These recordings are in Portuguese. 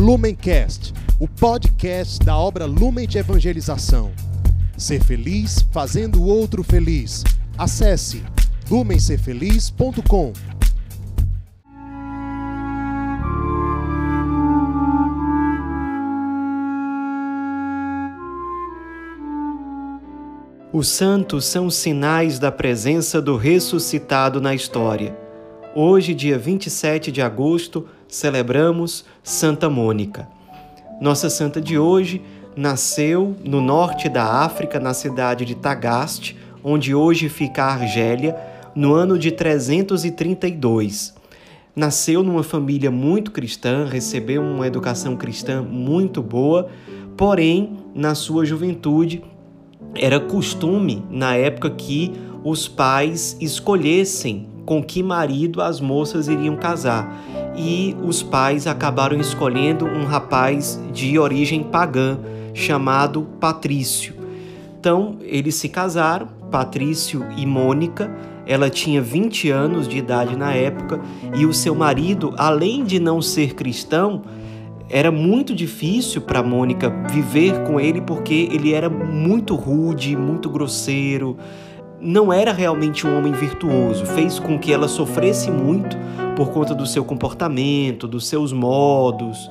Lumencast, o podcast da obra Lumen de Evangelização. Ser feliz fazendo o outro feliz. Acesse lumencerfeliz.com. Os santos são sinais da presença do ressuscitado na história. Hoje, dia 27 de agosto, celebramos Santa Mônica. Nossa santa de hoje nasceu no norte da África, na cidade de Tagaste, onde hoje fica a Argélia, no ano de 332. Nasceu numa família muito cristã, recebeu uma educação cristã muito boa, porém, na sua juventude, era costume na época que os pais escolhessem com que marido as moças iriam casar. E os pais acabaram escolhendo um rapaz de origem pagã chamado Patrício. Então, eles se casaram, Patrício e Mônica. Ela tinha 20 anos de idade na época e o seu marido, além de não ser cristão, era muito difícil para Mônica viver com ele porque ele era muito rude, muito grosseiro, não era realmente um homem virtuoso, fez com que ela sofresse muito por conta do seu comportamento, dos seus modos.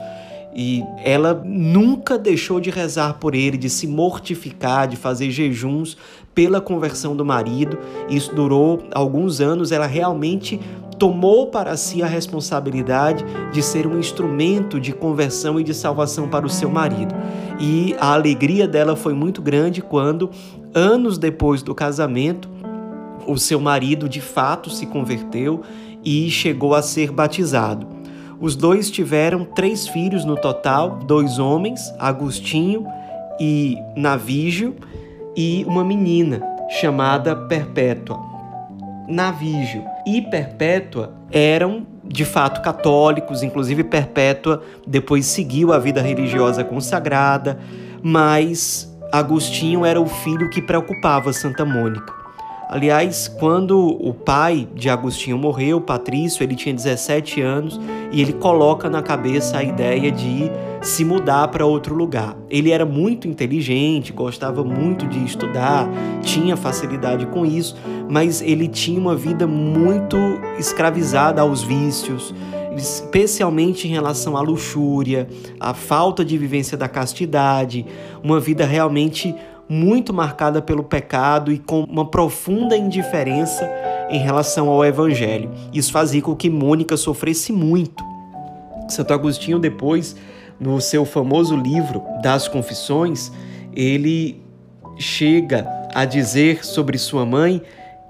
E ela nunca deixou de rezar por ele, de se mortificar, de fazer jejuns pela conversão do marido. Isso durou alguns anos. Ela realmente tomou para si a responsabilidade de ser um instrumento de conversão e de salvação para o seu marido. E a alegria dela foi muito grande quando, anos depois do casamento, o seu marido de fato se converteu e chegou a ser batizado. Os dois tiveram três filhos no total: dois homens, Agostinho e Navígio, e uma menina chamada Perpétua. Navígio e Perpétua eram de fato católicos, inclusive Perpétua depois seguiu a vida religiosa consagrada, mas Agostinho era o filho que preocupava Santa Mônica. Aliás, quando o pai de Agostinho morreu, Patrício, ele tinha 17 anos e ele coloca na cabeça a ideia de se mudar para outro lugar. Ele era muito inteligente, gostava muito de estudar, tinha facilidade com isso, mas ele tinha uma vida muito escravizada aos vícios, especialmente em relação à luxúria, à falta de vivência da castidade, uma vida realmente muito marcada pelo pecado e com uma profunda indiferença em relação ao evangelho. Isso fazia com que Mônica sofresse muito. Santo Agostinho depois, no seu famoso livro das Confissões, ele chega a dizer sobre sua mãe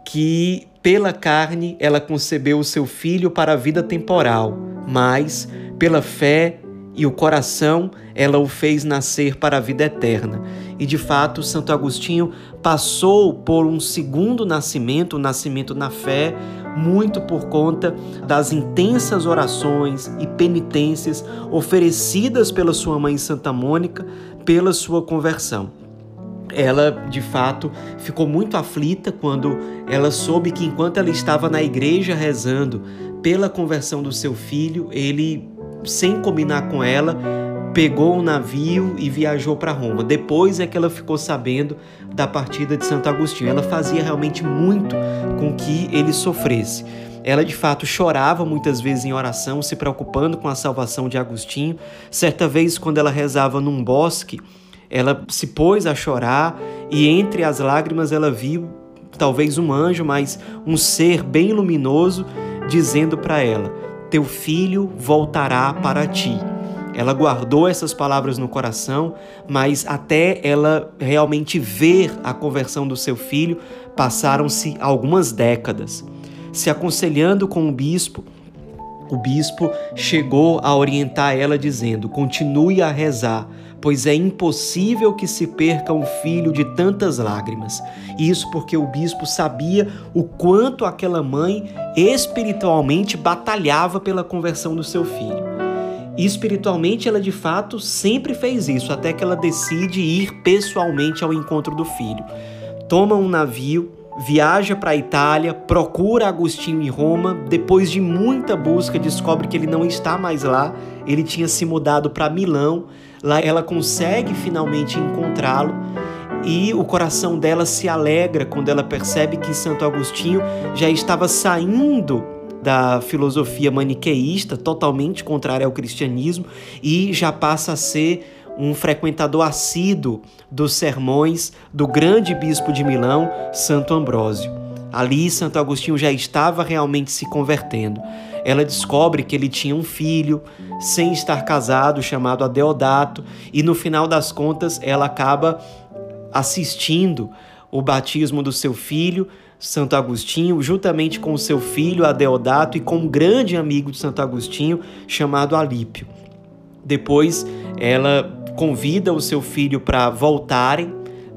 que pela carne ela concebeu o seu filho para a vida temporal, mas pela fé e o coração ela o fez nascer para a vida eterna. E de fato, Santo Agostinho passou por um segundo nascimento, um nascimento na fé, muito por conta das intensas orações e penitências oferecidas pela sua mãe Santa Mônica pela sua conversão. Ela, de fato, ficou muito aflita quando ela soube que enquanto ela estava na igreja rezando pela conversão do seu filho, ele sem combinar com ela, pegou um navio e viajou para Roma. Depois é que ela ficou sabendo da partida de Santo Agostinho. Ela fazia realmente muito com que ele sofresse. Ela de fato chorava muitas vezes em oração, se preocupando com a salvação de Agostinho. Certa vez, quando ela rezava num bosque, ela se pôs a chorar e entre as lágrimas ela viu talvez um anjo, mas um ser bem luminoso dizendo para ela: teu filho voltará para ti. Ela guardou essas palavras no coração, mas até ela realmente ver a conversão do seu filho, passaram-se algumas décadas. Se aconselhando com o bispo, o bispo chegou a orientar ela dizendo: continue a rezar, pois é impossível que se perca um filho de tantas lágrimas. Isso porque o bispo sabia o quanto aquela mãe espiritualmente batalhava pela conversão do seu filho. E espiritualmente ela de fato sempre fez isso, até que ela decide ir pessoalmente ao encontro do filho. Toma um navio viaja para a Itália, procura Agostinho em Roma, depois de muita busca descobre que ele não está mais lá, ele tinha se mudado para Milão. Lá ela consegue finalmente encontrá-lo e o coração dela se alegra quando ela percebe que Santo Agostinho já estava saindo da filosofia maniqueísta, totalmente contrária ao cristianismo, e já passa a ser um frequentador assíduo dos sermões do grande bispo de Milão, Santo Ambrósio. Ali, Santo Agostinho já estava realmente se convertendo. Ela descobre que ele tinha um filho, sem estar casado, chamado Adeodato, e no final das contas ela acaba assistindo o batismo do seu filho, Santo Agostinho, juntamente com o seu filho Adeodato e com um grande amigo de Santo Agostinho chamado Alípio. Depois ela convida o seu filho para voltarem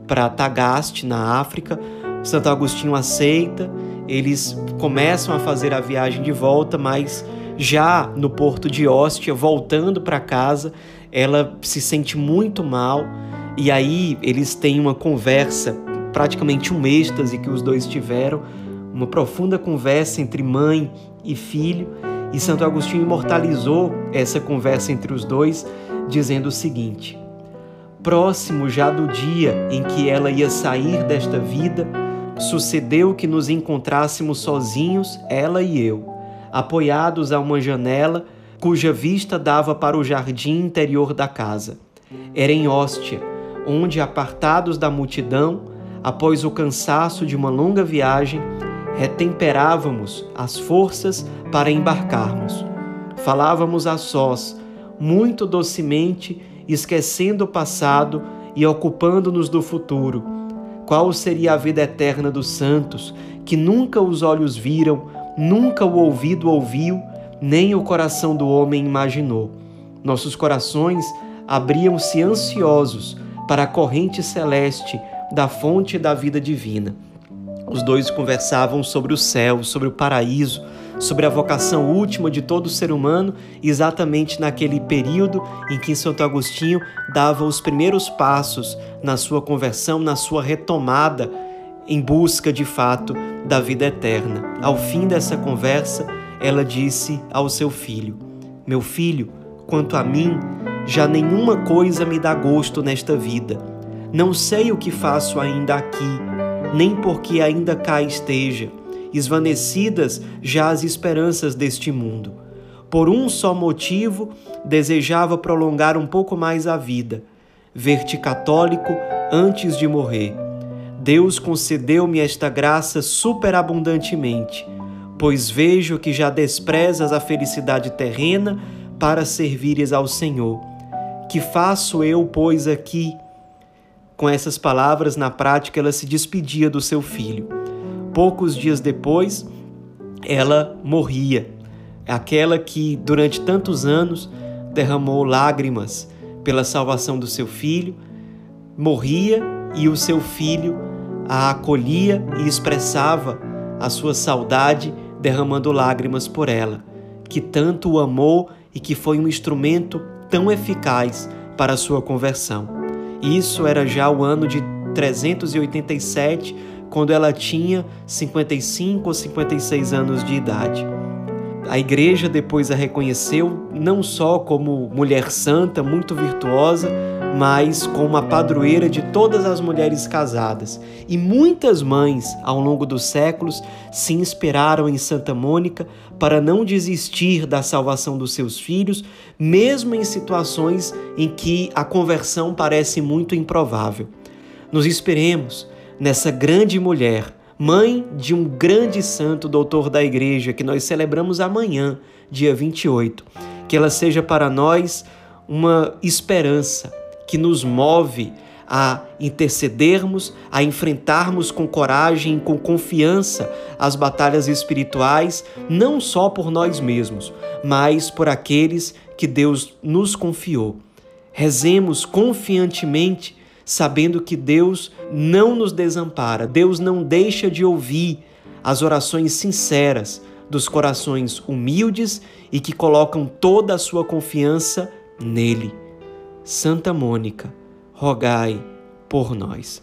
para Tagaste, na África. Santo Agostinho aceita, eles começam a fazer a viagem de volta, mas já no porto de Ostia, voltando para casa, ela se sente muito mal. E aí eles têm uma conversa, praticamente um êxtase que os dois tiveram, uma profunda conversa entre mãe e filho, e Santo Agostinho imortalizou essa conversa entre os dois, dizendo o seguinte: Próximo já do dia em que ela ia sair desta vida, sucedeu que nos encontrássemos sozinhos, ela e eu, apoiados a uma janela cuja vista dava para o jardim interior da casa. Era em Hóstia, onde, apartados da multidão, após o cansaço de uma longa viagem, retemperávamos as forças para embarcarmos. Falávamos a sós, muito docemente, esquecendo o passado e ocupando-nos do futuro. Qual seria a vida eterna dos santos, que nunca os olhos viram, nunca o ouvido ouviu, nem o coração do homem imaginou? Nossos corações abriam-se ansiosos para a corrente celeste da fonte da vida divina. Os dois conversavam sobre o céu, sobre o paraíso, sobre a vocação última de todo ser humano, exatamente naquele período em que Santo Agostinho dava os primeiros passos na sua conversão, na sua retomada em busca de fato da vida eterna. Ao fim dessa conversa, ela disse ao seu filho: Meu filho, quanto a mim, já nenhuma coisa me dá gosto nesta vida. Não sei o que faço ainda aqui, nem porque ainda cá esteja, esvanecidas já as esperanças deste mundo. Por um só motivo, desejava prolongar um pouco mais a vida, ver-te católico antes de morrer. Deus concedeu-me esta graça superabundantemente, pois vejo que já desprezas a felicidade terrena para servires ao Senhor que faço eu, pois, aqui? Com essas palavras, na prática, ela se despedia do seu filho. Poucos dias depois, ela morria. Aquela que, durante tantos anos, derramou lágrimas pela salvação do seu filho, morria e o seu filho a acolhia e expressava a sua saudade, derramando lágrimas por ela, que tanto o amou e que foi um instrumento tão eficaz para a sua conversão. Isso era já o ano de 387, quando ela tinha 55 ou 56 anos de idade. A igreja depois a reconheceu não só como mulher santa, muito virtuosa, mas como a padroeira de todas as mulheres casadas. E muitas mães, ao longo dos séculos, se inspiraram em Santa Mônica para não desistir da salvação dos seus filhos, mesmo em situações em que a conversão parece muito improvável. Nos esperemos nessa grande mulher, mãe de um grande santo doutor da igreja que nós celebramos amanhã, dia 28. Que ela seja para nós uma esperança que nos move a intercedermos, a enfrentarmos com coragem, com confiança as batalhas espirituais, não só por nós mesmos, mas por aqueles que Deus nos confiou. Rezemos confiantemente, sabendo que Deus não nos desampara, Deus não deixa de ouvir as orações sinceras dos corações humildes e que colocam toda a sua confiança nele. Santa Mônica, rogai por nós.